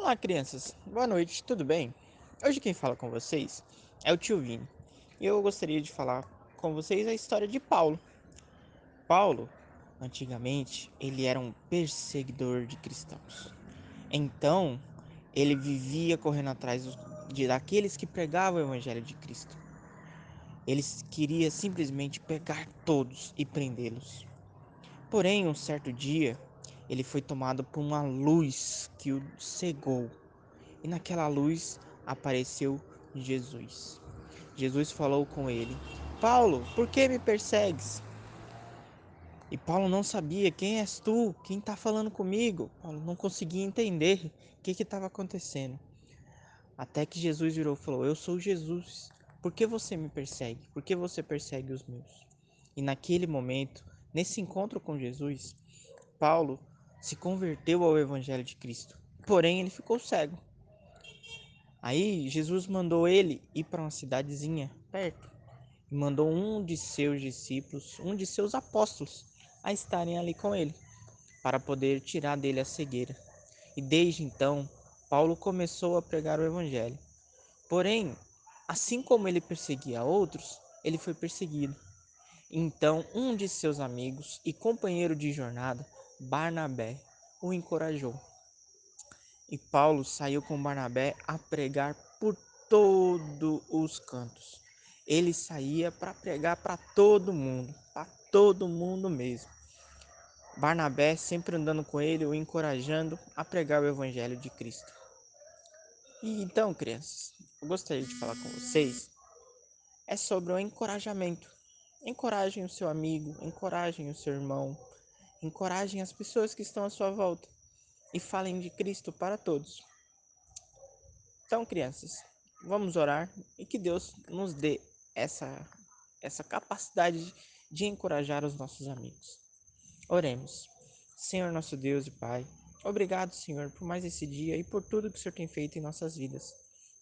Olá, crianças. Boa noite, tudo bem? Hoje quem fala com vocês é o tio Vini. E eu gostaria de falar com vocês a história de Paulo. Paulo, antigamente, ele era um perseguidor de cristãos. Então, ele vivia correndo atrás de daqueles que pregavam o evangelho de Cristo. Ele queria simplesmente pegar todos e prendê-los. Porém, um certo dia, ele foi tomado por uma luz que o cegou. E naquela luz apareceu Jesus. Jesus falou com ele: Paulo, por que me persegues? E Paulo não sabia quem és tu, quem está falando comigo. Paulo não conseguia entender o que estava acontecendo. Até que Jesus virou e falou: Eu sou Jesus. Por que você me persegue? Por que você persegue os meus? E naquele momento, nesse encontro com Jesus, Paulo se converteu ao Evangelho de Cristo, porém ele ficou cego. Aí Jesus mandou ele ir para uma cidadezinha perto e mandou um de seus discípulos, um de seus apóstolos, a estarem ali com ele, para poder tirar dele a cegueira. E desde então, Paulo começou a pregar o Evangelho. Porém, assim como ele perseguia outros, ele foi perseguido. Então, um de seus amigos e companheiro de jornada Barnabé o encorajou. E Paulo saiu com Barnabé a pregar por todos os cantos. Ele saía para pregar para todo mundo, para todo mundo mesmo. Barnabé sempre andando com ele, o encorajando a pregar o evangelho de Cristo. E então, crianças, eu gostaria de falar com vocês é sobre o encorajamento. Encorajem o seu amigo, encorajem o seu irmão, encorajem as pessoas que estão à sua volta e falem de Cristo para todos. Então, crianças, vamos orar e que Deus nos dê essa, essa capacidade de encorajar os nossos amigos. Oremos. Senhor nosso Deus e Pai, obrigado, Senhor, por mais esse dia e por tudo que o Senhor tem feito em nossas vidas.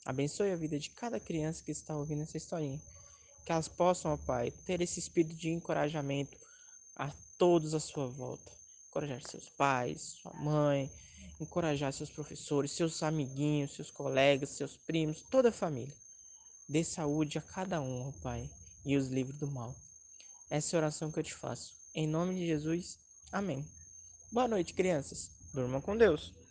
Abençoe a vida de cada criança que está ouvindo essa historinha. Que elas possam, ó Pai, ter esse espírito de encorajamento a todos à sua volta. Encorajar seus pais, sua mãe, encorajar seus professores, seus amiguinhos, seus colegas, seus primos, toda a família. Dê saúde a cada um, ó Pai, e os livre do mal. Essa é a oração que eu te faço. Em nome de Jesus, amém. Boa noite, crianças. Durmam com Deus.